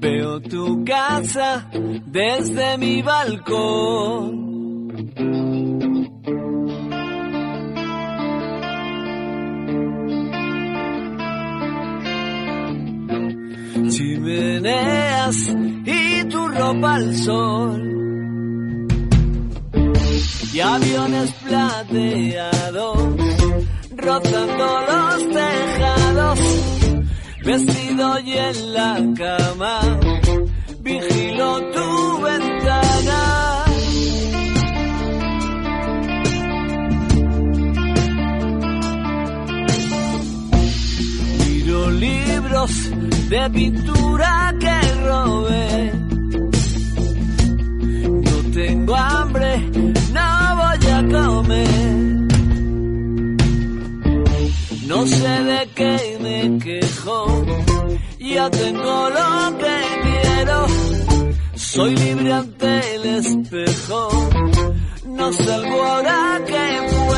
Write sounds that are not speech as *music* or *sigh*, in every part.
Veo tu casa desde mi balcón. Chimeneas y tu ropa al sol. Y aviones plateados rozando los tejados vestido y en la cama, vigilo tu ventana. Miro libros de pintura que robé. No tengo hambre, no voy a comer. No sé de qué me ya tengo lo que quiero. Soy libre ante el espejo, no salgo ahora que puedo.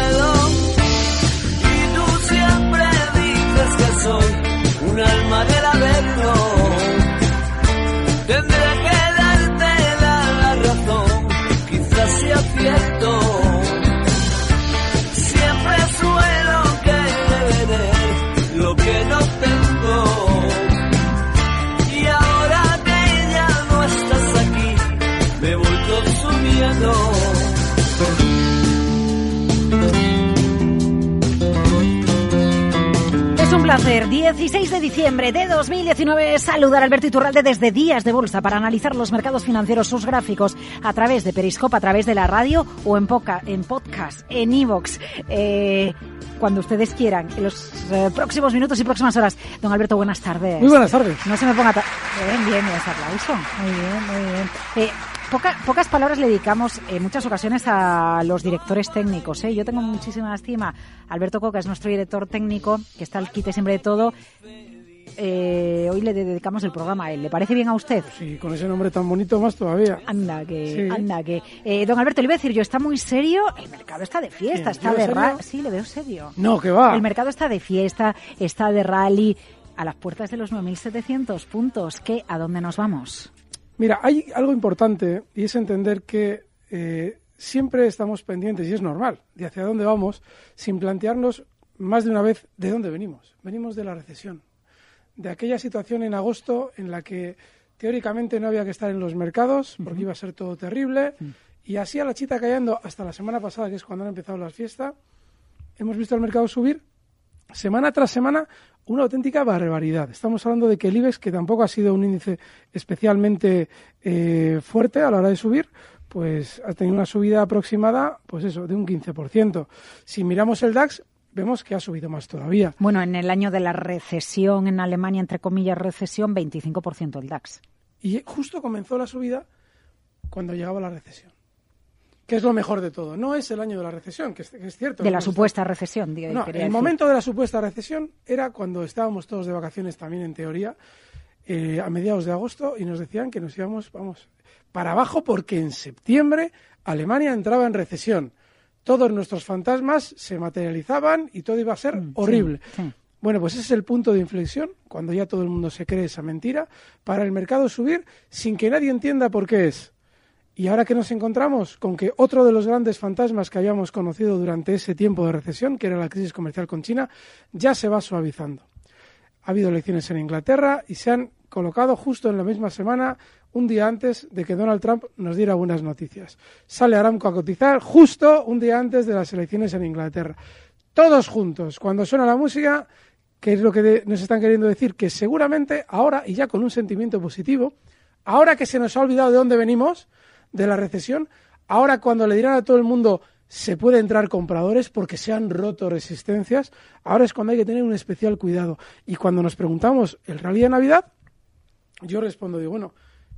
Placer. 16 de diciembre de 2019 saludar a Alberto Iturralde desde Días de Bolsa para analizar los mercados financieros, sus gráficos a través de Periscope, a través de la radio o en, poca, en podcast, en iVoox. Eh, cuando ustedes quieran, en los eh, próximos minutos y próximas horas. Don Alberto, buenas tardes. Muy buenas tardes. No se me ponga... Bien, bien, ese aplauso. Muy bien, muy bien. Eh, poca, pocas palabras le dedicamos en muchas ocasiones a los directores técnicos. ¿eh? Yo tengo muchísima estima. Alberto Coca es nuestro director técnico, que está al quite siempre de todo. Eh, hoy le dedicamos el programa a él. ¿Le parece bien a usted? Sí, con ese nombre tan bonito más todavía. Anda, que, Sí. anda, que. Eh, don Alberto, le iba a decir, yo está muy serio. El mercado está de fiesta, ¿Qué? está ¿Yo de serio? ra- Sí, le veo serio. No, que va. El mercado está de fiesta, está de rally. A las puertas de los 9.700 puntos. ¿Qué? ¿A dónde nos vamos? Mira, hay algo importante y es entender que eh, siempre estamos pendientes, y es normal, de hacia dónde vamos, sin plantearnos más de una vez de dónde venimos. Venimos de la recesión, de aquella situación en agosto en la que teóricamente no había que estar en los mercados porque iba a ser todo terrible, y así a la chita callando hasta la semana pasada, que es cuando han empezado las fiestas, hemos visto el mercado subir semana tras semana una auténtica barbaridad. Estamos hablando de que el IBEX, que tampoco ha sido un índice especialmente eh, fuerte a la hora de subir, pues ha tenido una subida aproximada, pues eso, de un 15%. Si miramos el DAX, vemos que ha subido más todavía. Bueno, en el año de la recesión en Alemania, entre comillas, recesión, 25% el DAX. Y justo comenzó la subida cuando llegaba la recesión. Que es lo mejor de todo. No es el año de la recesión, que es, que es cierto. De la supuesta recesión, digo, No, el decir. momento de la supuesta recesión era cuando estábamos todos de vacaciones también en teoría, eh, a mediados de agosto, y nos decían que nos íbamos, vamos, para abajo porque en septiembre Alemania entraba en recesión. Todos nuestros fantasmas se materializaban y todo iba a ser horrible. Mm, sí. Bueno, pues ese es el punto de inflexión, cuando ya todo el mundo se cree esa mentira, para el mercado subir sin que nadie entienda por qué es. Y ahora que nos encontramos con que otro de los grandes fantasmas que habíamos conocido durante ese tiempo de recesión, que era la crisis comercial con China, ya se va suavizando. Ha habido elecciones en Inglaterra y se han colocado justo en la misma semana, un día antes de que Donald Trump nos diera buenas noticias. Sale Aramco a cotizar justo un día antes de las elecciones en Inglaterra. Todos juntos, cuando suena la música, que es lo que nos están queriendo decir, que seguramente ahora, y ya con un sentimiento positivo, ahora que se nos ha olvidado de dónde venimos, de la recesión, ahora cuando le dirán a todo el mundo se puede entrar compradores porque se han roto resistencias, ahora es cuando hay que tener un especial cuidado. Y cuando nos preguntamos el rally de Navidad, yo respondo, digo, bueno,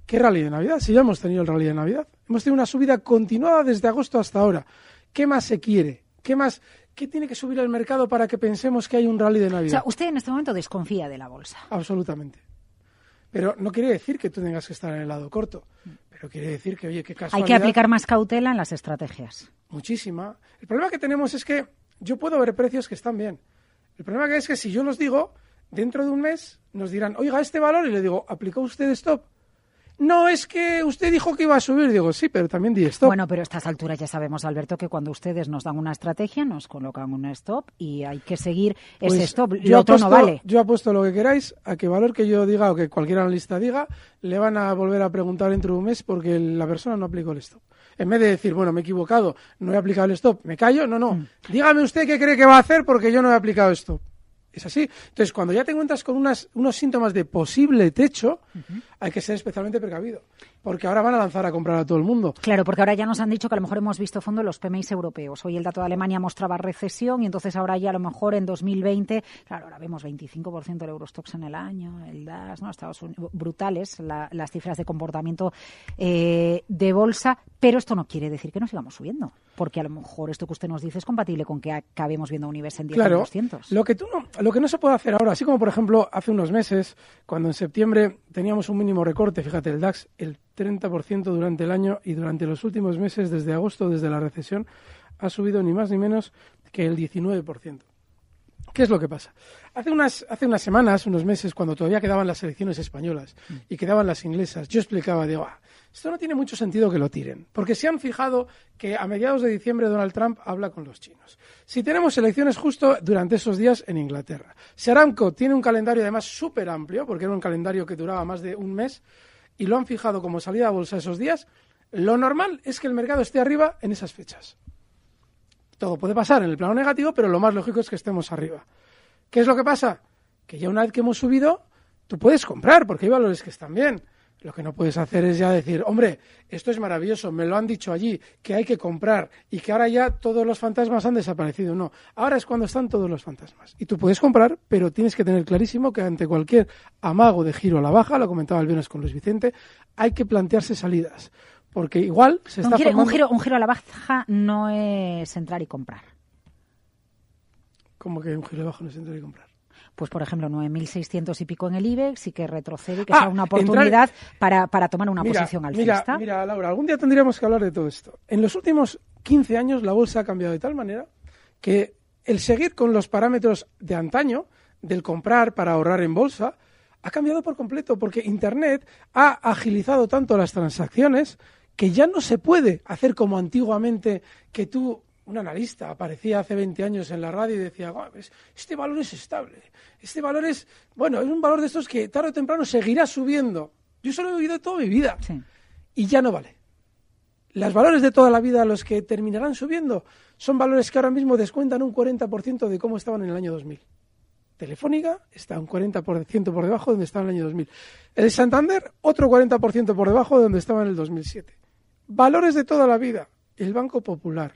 ¿qué rally de Navidad? Si ya hemos tenido el rally de Navidad. Hemos tenido una subida continuada desde agosto hasta ahora. ¿Qué más se quiere? ¿Qué más? ¿Qué tiene que subir el mercado para que pensemos que hay un rally de O Navidad? sea, usted en este momento desconfía de la bolsa. Absolutamente. Pero no quiere decir que tú tengas que estar en el lado corto. Pero quiere decir que, oye, qué Hay que aplicar más cautela en las estrategias. Muchísima. El problema que tenemos es que yo puedo ver precios que están bien. El problema que es que si yo los digo, dentro de un mes nos dirán, oiga, este valor, y le digo, ¿aplicó usted stop? No, es que usted dijo que iba a subir. Digo, sí, pero también di stop. Bueno, pero a estas alturas ya sabemos, Alberto, que cuando ustedes nos dan una estrategia, nos colocan un stop y hay que seguir ese Pues stop. yo Lo otro no apuesto- vale. Yo apuesto lo que queráis a que valor que yo diga o que cualquier analista diga, le van a volver a preguntar dentro de un mes porque la persona no aplicó el stop. En vez de decir, bueno, me he equivocado, no he aplicado el stop, me callo, no, no. Mm. Dígame usted qué cree que va a hacer porque yo no he aplicado stop. Es así. Entonces, cuando ya te encuentras con unas, unos síntomas de posible techo, hay que ser especialmente precavido. Porque ahora van a lanzar a comprar a todo el mundo. Claro, porque ahora ya nos han dicho que a lo mejor hemos visto fondo en los PMIs europeos. Hoy el dato de Alemania mostraba recesión y entonces ahora ya a lo mejor en 2020, claro, ahora vemos 25% del Eurostox en el año, el DAS, ¿no? Estados Unidos, brutales la- las cifras de comportamiento eh, de bolsa, pero esto no quiere decir que no sigamos subiendo, porque a lo mejor esto que usted nos dice es compatible con que acabemos viendo un IBEX en 10 Claro, 200. lo que, tú no, lo que no se puede hacer ahora, así como por ejemplo hace unos meses, cuando en septiembre teníamos un mínimo recorte, fíjate, el DAX, el 30% durante el año y durante los últimos meses, desde agosto, desde la recesión, ha subido ni más ni menos que el 19%. ¿Qué es lo que pasa? Hace unas, hace unas semanas, unos meses, cuando todavía quedaban las elecciones españolas y quedaban las inglesas, yo explicaba, digo, "Ah, esto no tiene mucho sentido que lo tiren, porque se han fijado que a mediados de diciembre Donald Trump habla con los chinos. Si tenemos elecciones justo durante esos días en Inglaterra, si Aramco tiene un calendario además súper amplio, porque era un calendario que duraba más de un mes, y lo han fijado como salida a bolsa esos días, lo normal es que el mercado esté arriba en esas fechas. Todo puede pasar en el plano negativo, pero lo más lógico es que estemos arriba. ¿Qué es lo que pasa? Que ya una vez que hemos subido, tú puedes comprar, porque hay valores que están bien. Lo que no puedes hacer es ya decir, hombre, esto es maravilloso, me lo han dicho allí, que hay que comprar y que ahora ya todos los fantasmas han desaparecido. No, ahora es cuando están todos los fantasmas. Y tú puedes comprar, pero tienes que tener clarísimo que ante cualquier amago de giro a la baja, lo comentaba el viernes con Luis Vicente, hay que plantearse salidas. Porque igual se un, está un giro- un giro a la baja no es entrar y comprar. Como que un giro de bajo no se entra y comprar. Pues por ejemplo 9.600 y pico en el IBEX y que retrocede y que Ah, sea una entrar- oportunidad para, para tomar una Mira, posición mira, alcista. mira, Laura, algún día tendríamos que hablar de todo esto. En los últimos 15 años la bolsa ha cambiado de tal manera que el seguir con los parámetros de antaño, del comprar para ahorrar en bolsa, ha cambiado por completo porque Internet ha agilizado tanto las transacciones que ya no se puede hacer como antiguamente que tú, un analista, aparecía hace 20 años en la radio y decía, "Guau, ves, este valor es estable, este valor es, bueno, es un valor de estos que tarde o temprano seguirá subiendo. Yo eso lo he oído toda mi vida Sí. y ya no vale. Los valores de toda la vida, los que terminarán subiendo, son valores que ahora mismo descuentan un 40% de cómo estaban en el año 2000. Telefónica está un 40% por debajo de donde estaba en el año 2000. El Santander, otro 40% por debajo de donde estaba en el 2007. Valores de toda la vida. El Banco Popular.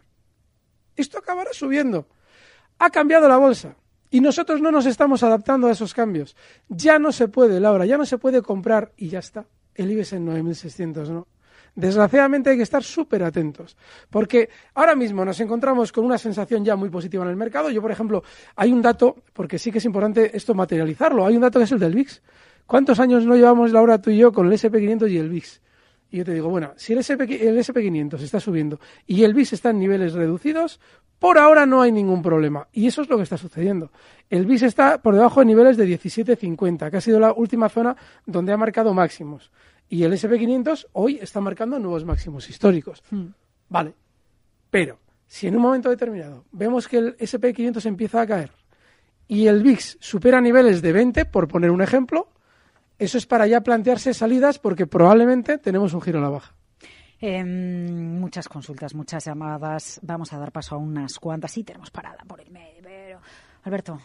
Esto acabará subiendo. Ha cambiado la bolsa. Y nosotros no nos estamos adaptando a esos cambios. Ya no se puede, Laura, ya no se puede comprar y ya está. El IBEX en 9.600, ¿no? Desgraciadamente hay que estar súper atentos, porque ahora mismo nos encontramos con una sensación ya muy positiva en el mercado. Yo, por ejemplo, hay un dato, porque sí que es importante esto materializarlo, hay un dato que es el del VIX. ¿Cuántos años no llevamos, Laura, tú y yo, con el SP500 y el VIX? Y yo te digo, bueno, si el, SP, el SP500 está subiendo y el VIX está en niveles reducidos, por ahora no hay ningún problema. Y eso es lo que está sucediendo. El VIX está por debajo de niveles de 17.50, que ha sido la última zona donde ha marcado máximos. Y el SP500 hoy está marcando nuevos máximos históricos. Vale. Pero si en un momento determinado vemos que el SP500 empieza a caer y el VIX supera niveles de 20, por poner un ejemplo, eso es para ya plantearse salidas porque probablemente tenemos un giro a la baja. Eh, muchas consultas, muchas llamadas. Vamos a dar paso a unas cuantas. Sí, tenemos parada por el medio, pero... Alberto,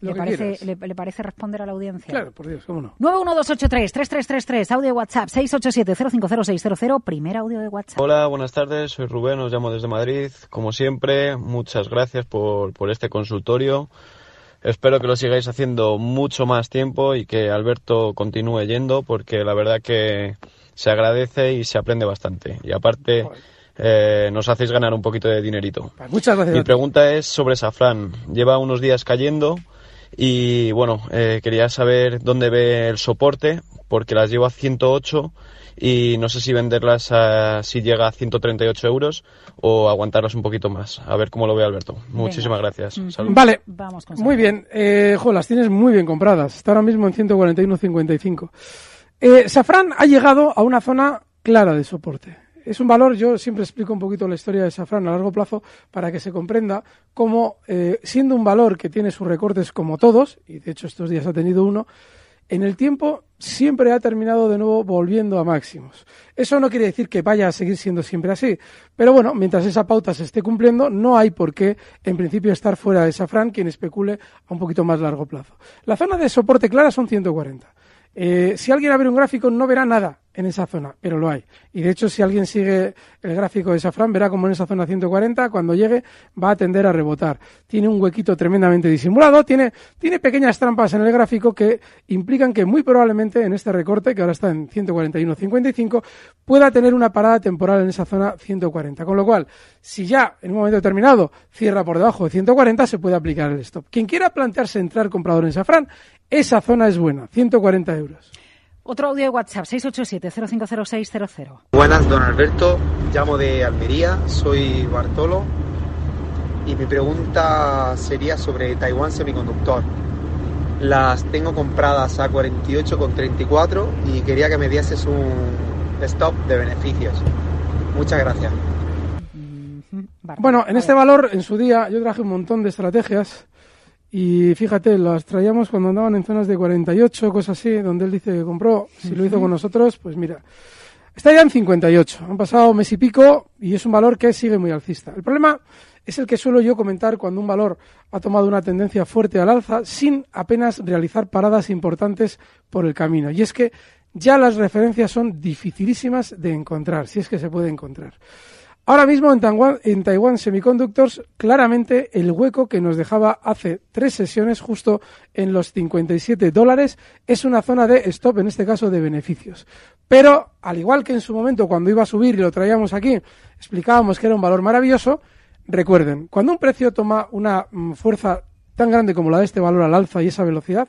¿le parece, le, le parece responder a la audiencia? Claro, por Dios, cómo no. 91283-3333, audio de WhatsApp, 687-050600, primer audio de WhatsApp. Hola, buenas tardes, soy Rubén, os llamo desde Madrid. Como siempre, muchas gracias por, por este consultorio. Espero que lo sigáis haciendo mucho más tiempo y que Alberto continúe yendo porque la verdad que se agradece y se aprende bastante. Y aparte eh, nos hacéis ganar un poquito de dinerito. Pues muchas gracias. Mi pregunta es sobre Safran. Lleva unos días cayendo y bueno, eh, quería saber dónde ve el soporte porque las llevo a 108 y no sé si venderlas a, si llega a 138 euros o aguantarlas un poquito más. A ver cómo lo ve Alberto. Muchísimas gracias. Mm. Salud. Vale, Vamos con muy bien. Eh, jo, las tienes muy bien compradas. Está ahora mismo en 141.55. Eh, Safran ha llegado a una zona clara de soporte. Es un valor, yo siempre explico un poquito la historia de Safran a largo plazo para que se comprenda cómo, eh, siendo un valor que tiene sus recortes como todos, y de hecho estos días ha tenido uno, en el tiempo siempre ha terminado de nuevo volviendo a máximos. Eso no quiere decir que vaya a seguir siendo siempre así, pero bueno, mientras esa pauta se esté cumpliendo, no hay por qué, en principio, estar fuera de Safran quien especule a un poquito más largo plazo. La zona de soporte clara son 140. Eh, si alguien abre un gráfico no verá nada en esa zona, pero lo hay. Y de hecho, si alguien sigue el gráfico de Safran, verá como en esa zona 140, cuando llegue, va a tender a rebotar. Tiene un huequito tremendamente disimulado, tiene, tiene pequeñas trampas en el gráfico que implican que muy probablemente en este recorte, que ahora está en 141.55, pueda tener una parada temporal en esa zona 140. Con lo cual, si ya en un momento determinado cierra por debajo de 140, se puede aplicar el stop. Quien quiera plantearse entrar comprador en Safran, esa zona es buena, 140 euros. Otro audio de WhatsApp, 687-050600. Buenas, don Alberto. Llamo de Almería, soy Bartolo. Y mi pregunta sería sobre Taiwan Semiconductor. Las tengo compradas a 48,34 y quería que me dieses un stop de beneficios. Muchas gracias. Bueno, en este valor, en su día, yo traje un montón de estrategias y fíjate, las traíamos cuando andaban en zonas de 48, cosas así, donde él dice que compró. Si lo hizo con nosotros, pues mira, está ya en 58. Han pasado mes y pico y es un valor que sigue muy alcista. El problema es el que suelo yo comentar cuando un valor ha tomado una tendencia fuerte al alza sin apenas realizar paradas importantes por el camino. Y es que ya las referencias son dificilísimas de encontrar, si es que se puede encontrar. Ahora mismo en Taiwan, Semiconductors, claramente el hueco que nos dejaba hace tres sesiones, justo en los 57 dólares, es una zona de stop, en este caso de beneficios. Pero, al igual que en su momento cuando iba a subir y lo traíamos aquí, explicábamos que era un valor maravilloso, recuerden, cuando un precio toma una mm, fuerza tan grande como la de este valor al alza y esa velocidad,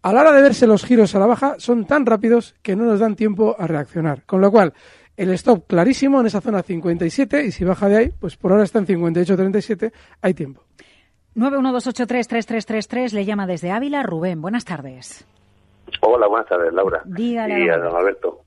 a la hora de verse los giros a la baja son tan rápidos que no nos dan tiempo a reaccionar. Con lo cual, el stop clarísimo en esa zona 57 y si baja de ahí, pues por ahora está en 58.37, hay tiempo. 912833333 le llama desde Ávila Rubén. Buenas tardes. Hola, buenas tardes, Laura. Dígale, y a don don Alberto.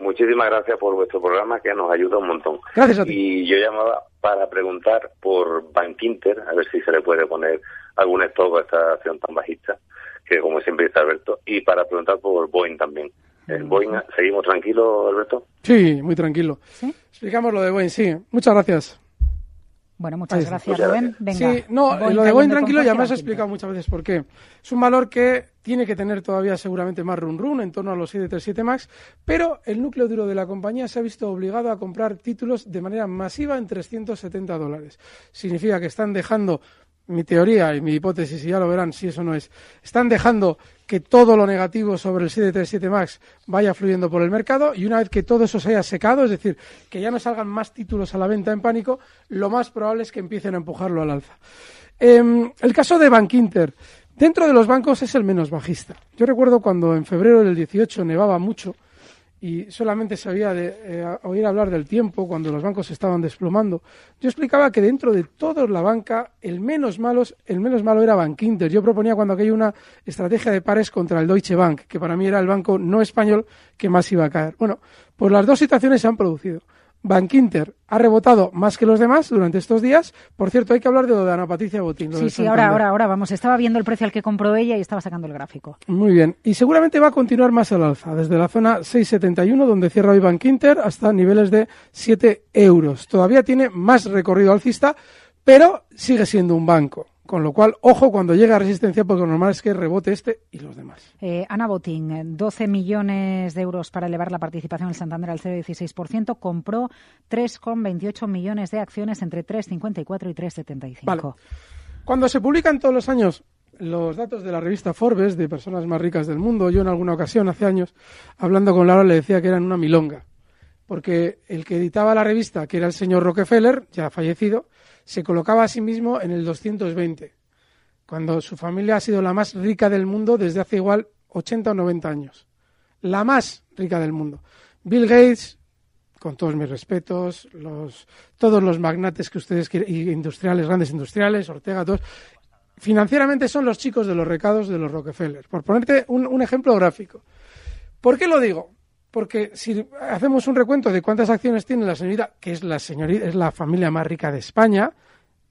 Muchísimas gracias por vuestro programa que nos ayuda un montón. Gracias a ti. Y yo llamaba para preguntar por Bank Inter, a ver si se le puede poner algún stop a esta acción tan bajista, que como siempre dice Alberto, y para preguntar por Boeing también. En Boeing, ¿seguimos tranquilos, Alberto? Sí, muy tranquilo. ¿Sí? Explicamos lo de Boeing, sí. Muchas gracias. Bueno, muchas gracias, Muchas Rubén. Venga. Sí, no, Boeing lo de Boeing tranquilo ya me has explicado muchas veces por qué. Es un valor que tiene que tener todavía seguramente más run run, en torno a los 737 MAX, pero el núcleo duro de la compañía se ha visto obligado a comprar títulos de manera masiva en 370 dólares. Significa que están dejando, mi teoría y mi hipótesis, y ya lo verán si eso no es, están dejando que todo lo negativo sobre el 737 MAX vaya fluyendo por el mercado y una vez que todo eso se haya secado, es decir, que ya no salgan más títulos a la venta en pánico, lo más probable es que empiecen a empujarlo al alza. Em, el caso de Bank Inter. Dentro de los bancos es el menos bajista. Yo recuerdo cuando en febrero del 18 nevaba mucho y solamente se había de eh, oír hablar del tiempo cuando los bancos se estaban desplomando. Yo explicaba que dentro de toda la banca el menos malos, el menos malo era Bank Inter. Yo proponía cuando aquello una estrategia de pares contra el Deutsche Bank, que para mí era el banco no español que más iba a caer. Bueno, pues las dos situaciones se han producido. Bank Inter ha rebotado más que los demás durante estos días. Por cierto, hay que hablar de lo de Ana Patricia Botín. Sí, sí, ahora, ahora, ahora, vamos. Estaba viendo el precio al que compró ella y estaba sacando el gráfico. Muy bien. Y seguramente va a continuar más al alza, desde la zona 6,71, donde cierra hoy Bank Inter, hasta niveles de 7 euros. Todavía tiene más recorrido alcista, pero sigue siendo un banco. Con lo cual, ojo cuando llega a resistencia, porque lo normal es que rebote este y los demás. Eh, Ana Botín, eh, 12 millones de euros para elevar la participación en Santander al 0,16%. Compró 3,28 millones de acciones entre 3,54 y 3,75. Vale. Cuando se publican todos los años los datos de la revista Forbes de personas más ricas del mundo. Yo en alguna ocasión, hace años, hablando con Laura, le decía que eran una milonga. Porque el que editaba la revista, que era el señor Rockefeller, ya fallecido, se colocaba a sí mismo en el 220, cuando su familia ha sido la más rica del mundo desde hace igual 80 o 90 años. La más rica del mundo. Bill Gates, con todos mis respetos, los, todos los magnates que ustedes quieren, industriales, grandes industriales, Ortega, todos, financieramente son los chicos de los recados de los Rockefeller. Por ponerte un, un ejemplo gráfico. ¿Por qué lo digo? Porque si hacemos un recuento de cuántas acciones tiene la señorita, que es la señorita, es la familia más rica de España,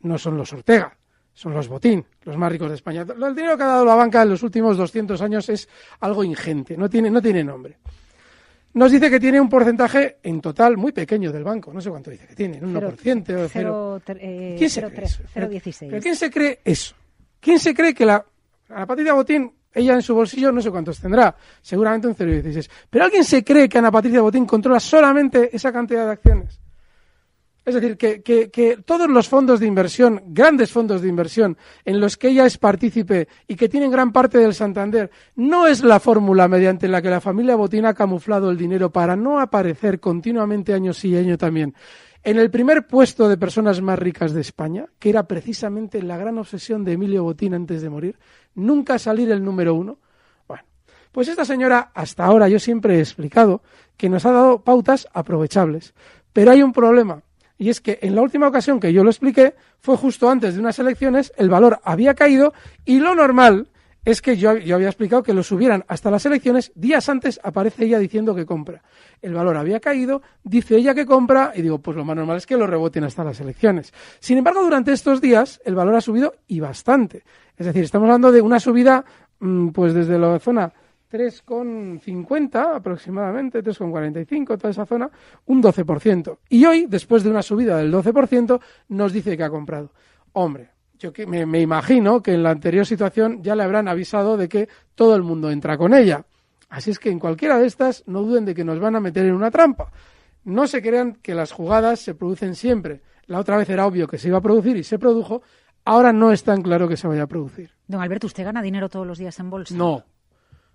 no son los Ortega, son los Botín, los más ricos de España. El dinero que ha dado la banca en los últimos 200 años es algo ingente, no tiene, no tiene nombre. Nos dice que tiene un porcentaje en total muy pequeño del banco, no sé cuánto dice que tiene, un 1% o 0. eh, ¿Quién se cree eso? 0,16. ¿Pero quién se cree eso? ¿Quién se cree que la, la Patricia Botín, ella en su bolsillo no sé cuántos tendrá, seguramente un 0,16. Pero alguien se cree que Ana Patricia Botín controla solamente esa cantidad de acciones. Es decir, que, que, que, todos los fondos de inversión, grandes fondos de inversión, en los que ella es partícipe y que tienen gran parte del Santander, no es la fórmula mediante la que la familia Botín ha camuflado el dinero para no aparecer continuamente año sí y año también en el primer puesto de personas más ricas de España, que era precisamente la gran obsesión de Emilio Botín antes de morir, nunca salir el número uno. Bueno, pues esta señora, hasta ahora yo siempre he explicado que nos ha dado pautas aprovechables, pero hay un problema. Y es que en la última ocasión que yo lo expliqué, fue justo antes de unas elecciones, el valor había caído y lo normal es que yo, yo, había explicado que lo subieran hasta las elecciones, días antes aparece ella diciendo que compra. El valor había caído, dice ella que compra, y digo, pues lo más normal es que lo reboten hasta las elecciones. Sin embargo, durante estos días el valor ha subido y bastante. Es decir, estamos hablando de una subida, mmm, pues desde la zona 3,50 aproximadamente, 3,45, toda esa zona, un 12%. Y hoy, después de una subida del 12%, nos dice que ha comprado. Hombre, yo que me, me, imagino que en la anterior situación ya le habrán avisado de que todo el mundo entra con ella. Así es que en cualquiera de estas no duden de que nos van a meter en una trampa. No se crean que las jugadas se producen siempre. La otra vez era obvio que se iba a producir y se produjo. Ahora no es tan claro que se vaya a producir. Don Alberto, ¿usted gana dinero todos los días en bolsa? No,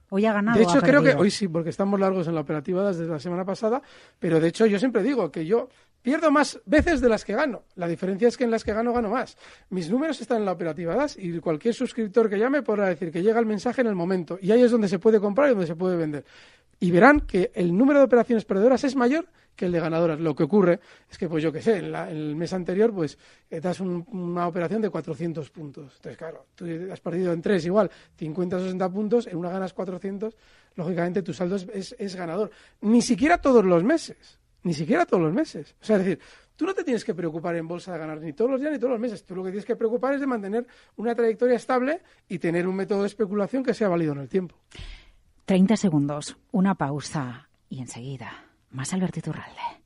Hoy ha ganado. De hecho, creo que hoy sí, porque estamos largos en la operativa desde la semana pasada, pero de hecho yo siempre digo que yo pierdo más veces de las que gano. La diferencia es que en las que gano gano más. Mis números están en la operativa DAS y cualquier suscriptor que llame podrá decir que llega el mensaje en el momento y ahí es donde se puede comprar y donde se puede vender. Y verán que el número de operaciones perdedoras es mayor que el de ganadoras. Lo que ocurre es que, pues yo qué sé, en, la, el mes anterior, pues eh, das un, una operación de 400 puntos. Entonces, claro, tú has perdido en tres igual 50 o 60 puntos, en una ganas 400, lógicamente tu saldo es ganador. Ni siquiera todos los meses, ni siquiera todos los meses. O sea, es decir, tú no te tienes que preocupar en bolsa de ganar ni todos los días ni todos los meses. Tú lo que tienes que preocupar es de mantener una trayectoria estable y tener un método de especulación que sea válido en el tiempo. 30 segundos, una pausa y enseguida. Más Alberto Iturralde.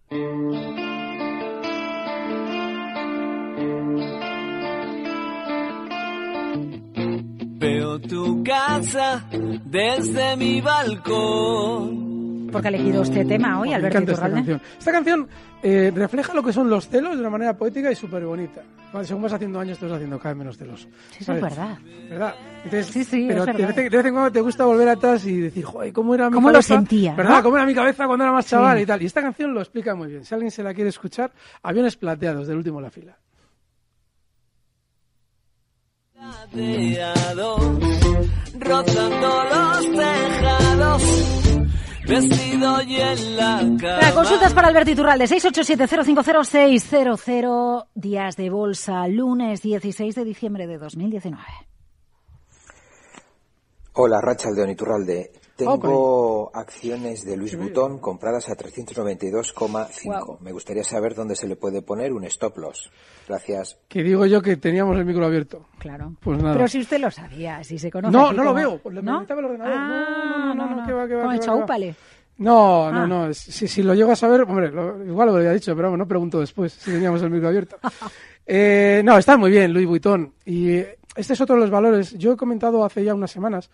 Veo tu casa desde mi balcón. Porque ha elegido este tema hoy, Me Alberto encanta esta canción. Esta canción eh, refleja lo que son los celos de una manera poética y súper bonita. Vale, según vas haciendo años, te vas haciendo cada vez menos celoso. Sí, eso es verdad. ¿Verdad? Entonces, Sí, sí, pero es de verdad. vez, en, de vez en cuando te gusta volver atrás y decir, joder, ¿cómo era mi ¿Cómo lo cabeza? sentía, ¿Verdad? no? ¿Cómo era mi cabeza cuando era más chaval Sí. y tal? Y esta canción lo explica muy bien. Si alguien se la quiere escuchar, Aviones Plateados, del último en la fila. rozando los tejados. Vestido y en la cama. consultas para Alberto Iturralde, 687-050-600, días de bolsa, lunes 16 de diciembre de 2019. Hola, Rachaldeón Iturralde. Tengo acciones de Luis Butón compradas a 392,5. Me gustaría saber dónde se le puede poner un stop loss. Gracias. Que digo yo que teníamos el micro abierto. Claro. Pues nada. Pero si usted lo sabía, si se conoce. No, no lo veo. Le ¿No? el ordenador. Ah, no, no, no, no, que va, que va, Como que el va, que va. chaúpale. No, no, Ah. no. Si, si lo llego a saber, hombre, lo- igual lo habría dicho, pero vamos, no pregunto después si teníamos el micro abierto. *laughs* Eh, no, está muy bien, Louis Vuitton. Y eh, este es otro de los valores. Yo he comentado hace ya unas semanas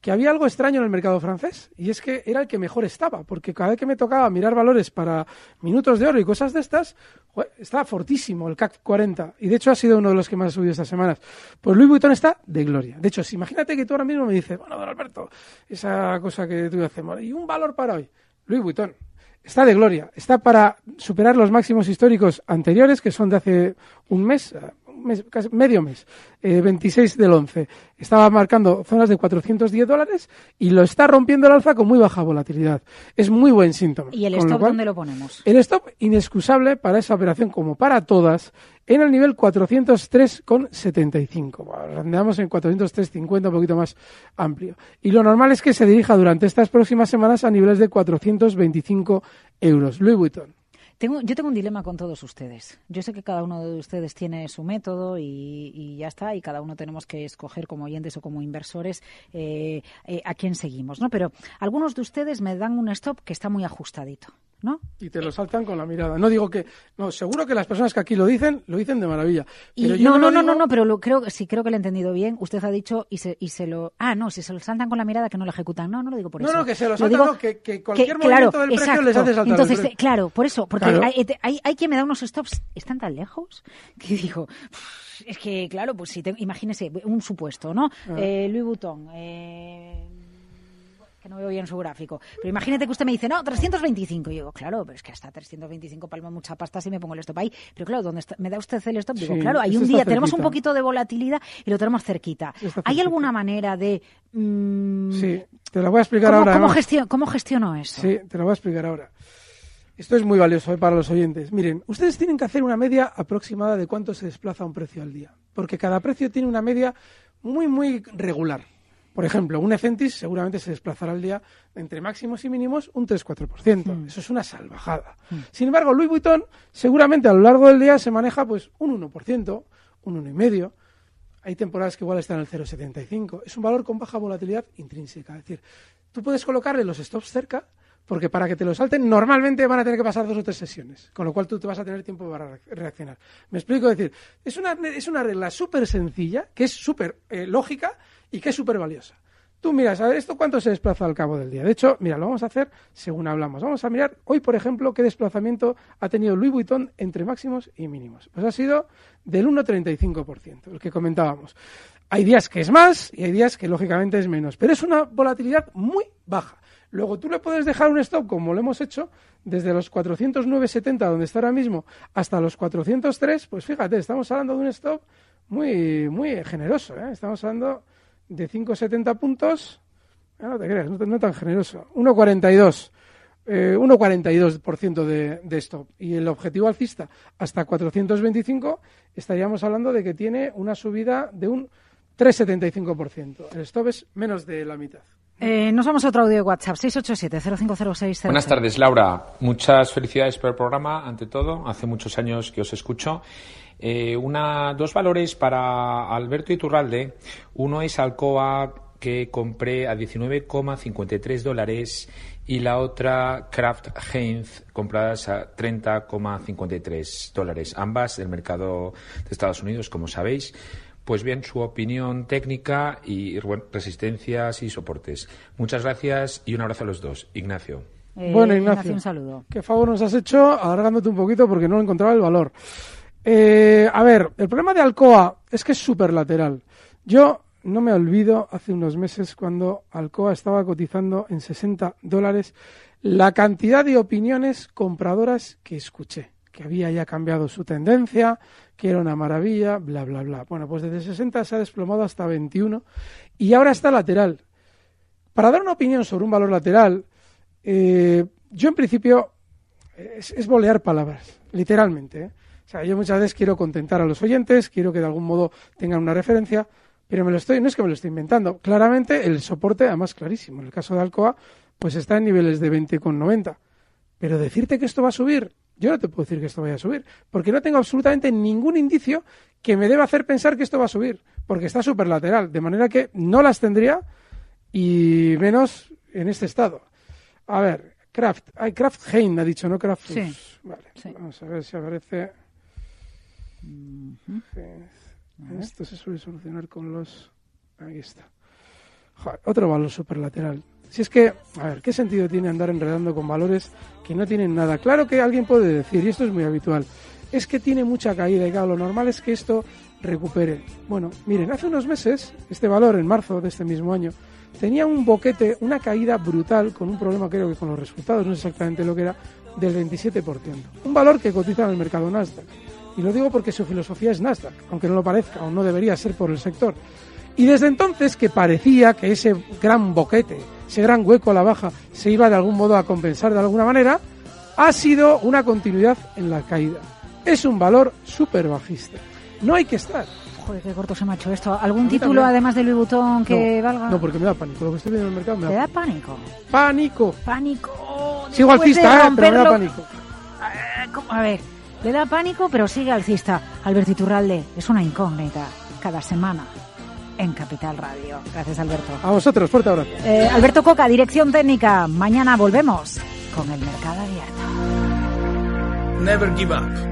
que había algo extraño en el mercado francés y es que era el que mejor estaba, porque cada vez que me tocaba mirar valores para minutos de oro y cosas de estas, estaba fortísimo el CAC 40 y de hecho ha sido uno de los que más ha subido estas semanas. Pues Louis Vuitton está de gloria. De hecho, imagínate que tú ahora mismo me dices, bueno, don Alberto, esa cosa que tú hacemos, y un valor para hoy, Louis Vuitton. Está de gloria, está para superar los máximos históricos anteriores, que son de hace un mes, mes, casi medio mes, eh, 26 del 11. Estaba marcando zonas de 410 dólares y lo está rompiendo el alza con muy baja volatilidad. Es muy buen síntoma. ¿Y el lo stop cual, dónde lo ponemos? El stop inexcusable para esa operación, como para todas, en el nivel 403,75. Bueno, Andamos en 403,50, un poquito más amplio. Y lo normal es que se dirija durante estas próximas semanas a niveles de 425 euros. Louis Vuitton. Tengo, yo tengo un dilema con todos ustedes. Yo sé que cada uno de ustedes tiene su método y, ya está, y cada uno tenemos que escoger como oyentes o como inversores eh, eh, a quién seguimos, ¿no? Pero algunos de ustedes me dan un stop que está muy ajustadito, ¿no? Y te lo saltan con la mirada. No digo que. No, seguro que las personas que aquí lo dicen, lo dicen de maravilla. Y yo no, no, no, digo- no, no, pero lo, creo que sí, creo que lo he entendido bien. Usted ha dicho y se, y se lo. Ah, no, si se lo saltan con la mirada que no lo ejecutan. No, no lo digo por No, eso. no, que se lo saltan, no, que- que cualquier movimiento del precio les hace saltar Entonces, claro, por eso, porque Claro. hay, hay, hay quien me da unos stops, están tan lejos, *laughs* que digo, "Uf, es que, claro, pues si te, imagínese, un supuesto, ¿no? Ah. Eh, Louis Vuitton, eh, que no veo bien su gráfico. Pero imagínate que usted me dice, no, 325. Y digo, claro, pero es que hasta 325 palma mucha pasta si me pongo el stop ahí. Pero claro, ¿dónde está? me da usted el stop? Digo, Sí, claro, hay un día, tenemos un poquito de volatilidad y lo tenemos cerquita. ¿Hay alguna manera de... mm, Sí, te lo voy a explicar ¿cómo, ahora. cómo además. gestio- ¿Cómo gestiono eso? Sí, te lo voy a explicar ahora. Esto es muy valioso eh, para los oyentes. Miren, ustedes tienen que hacer una media aproximada de cuánto se desplaza un precio al día, porque cada precio tiene una media muy, muy regular. Por ejemplo, un Ecentis seguramente se desplazará al día entre máximos y mínimos un 3-4%. Eso es una salvajada. Sin embargo, Louis Vuitton seguramente a lo largo del día se maneja pues un 1%, un 1,5%. Hay temporadas que igual están en el 0,75. Es un valor con baja volatilidad intrínseca. Es decir, tú puedes colocarle los stops cerca porque para que te lo salten normalmente van a tener que pasar dos o tres sesiones, con lo cual tú te vas a tener tiempo para re- reaccionar. Me explico, es decir, es una, es una regla súper sencilla, que es súper eh, lógica y que es súper valiosa. Tú miras, a ver, ¿esto cuánto se desplaza al cabo del día? De hecho, mira, lo vamos a hacer según hablamos. Vamos a mirar hoy, por ejemplo, qué desplazamiento ha tenido Louis Vuitton entre máximos y mínimos. Pues ha sido del 1,35%, el que comentábamos. Hay días que es más y hay días que lógicamente es menos, pero es una volatilidad muy baja. Luego tú le puedes dejar un stop, como lo hemos hecho, desde los 409,70, donde está ahora mismo, hasta los 403, pues fíjate, estamos hablando de un stop muy, muy generoso. ¿eh? Estamos hablando de 5,70 puntos, Ah, no te creas, no, no tan generoso, 1,42. Eh, 1,42% de, de stop. Y el objetivo alcista hasta 425 estaríamos hablando de que tiene una subida de un 3,75%. El stop es menos de la mitad. Eh, nos vamos a otro audio de WhatsApp, 687-0506. Buenas tardes, Laura. Muchas felicidades por el programa, ante todo. Hace muchos años que os escucho. Eh, una, dos valores para Alberto Iturralde. Uno es Alcoa, que compré a 19,53 dólares, y la otra Kraft Heinz, compradas a 30,53 dólares. Ambas del mercado de Estados Unidos, como sabéis. Pues bien, su opinión técnica y bueno, resistencias y soportes. Muchas gracias y un abrazo a los dos. Ignacio. Eh, bueno, Ignacio, un saludo. ¿Qué favor nos has hecho alargándote un poquito porque no encontraba el valor? Eh, a ver, el problema de Alcoa es que es súper lateral. Yo no me olvido hace unos meses cuando Alcoa estaba cotizando en 60 dólares la cantidad de opiniones compradoras que escuché. que había ya cambiado su tendencia, que era una maravilla, bla, bla, bla. Bueno, pues desde 60 se ha desplomado hasta 21 y ahora está lateral. Para dar una opinión sobre un valor lateral, eh, yo en principio es, es bolear palabras, literalmente. ¿eh? O sea, yo muchas veces quiero contentar a los oyentes, quiero que de algún modo tengan una referencia, pero me lo estoy, no es que me lo estoy inventando. Claramente el soporte, además clarísimo, en el caso de Alcoa, pues está en niveles de 20,90. Pero decirte que esto va a subir, yo no te puedo decir que esto vaya a subir, porque no tengo absolutamente ningún indicio que me deba hacer pensar que esto va a subir, porque está súper lateral, de manera que no las tendría y menos en este estado. A ver, Kraft, hay Kraft Hein ha dicho, ¿no? Kraft. Sí. Vale, vamos a ver si aparece. Esto se suele solucionar con los. Aquí está. Joder, otro valor superlateral. Si es que, a ver, ¿qué sentido tiene andar enredando con valores que no tienen nada? Claro que alguien puede decir, y esto es muy habitual, es que tiene mucha caída y claro, lo normal es que esto recupere. Bueno, miren, hace unos meses, este valor, en marzo de este mismo año, tenía un boquete, una caída brutal, con un problema creo que con los resultados, no sé exactamente lo que era, del 27%. Un valor que cotiza en el mercado Nasdaq. Y lo digo porque su filosofía es Nasdaq, aunque no lo parezca o no debería ser por el sector. Y desde entonces que parecía que ese gran boquete, ese gran hueco a la baja, se iba de algún modo a compensar de alguna manera, ha sido una continuidad en la caída. Es un valor súper bajista. No hay que estar. Joder, qué corto se me ha hecho esto. ¿Algún título, además de Louis Vuitton, que no, valga? No, porque me da pánico. Lo que estoy viendo en el mercado me ¿Te da, pánico? pánico. Pánico. Sigo alcista, ¿eh? pero me da pánico. Eh, ¿cómo? A ver, le da pánico, pero sigue alcista. Alberto Iturralde es una incógnita cada semana en Capital Radio. Gracias, Alberto. A vosotros, fuerte abrazo. Eh, Alberto Coca, dirección técnica. Mañana volvemos con el mercado abierto. Never give up.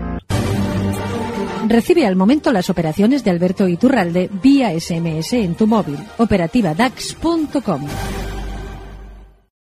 Recibe al momento las operaciones de Alberto Iturralde vía SMS en tu móvil. Operativa DAX.com.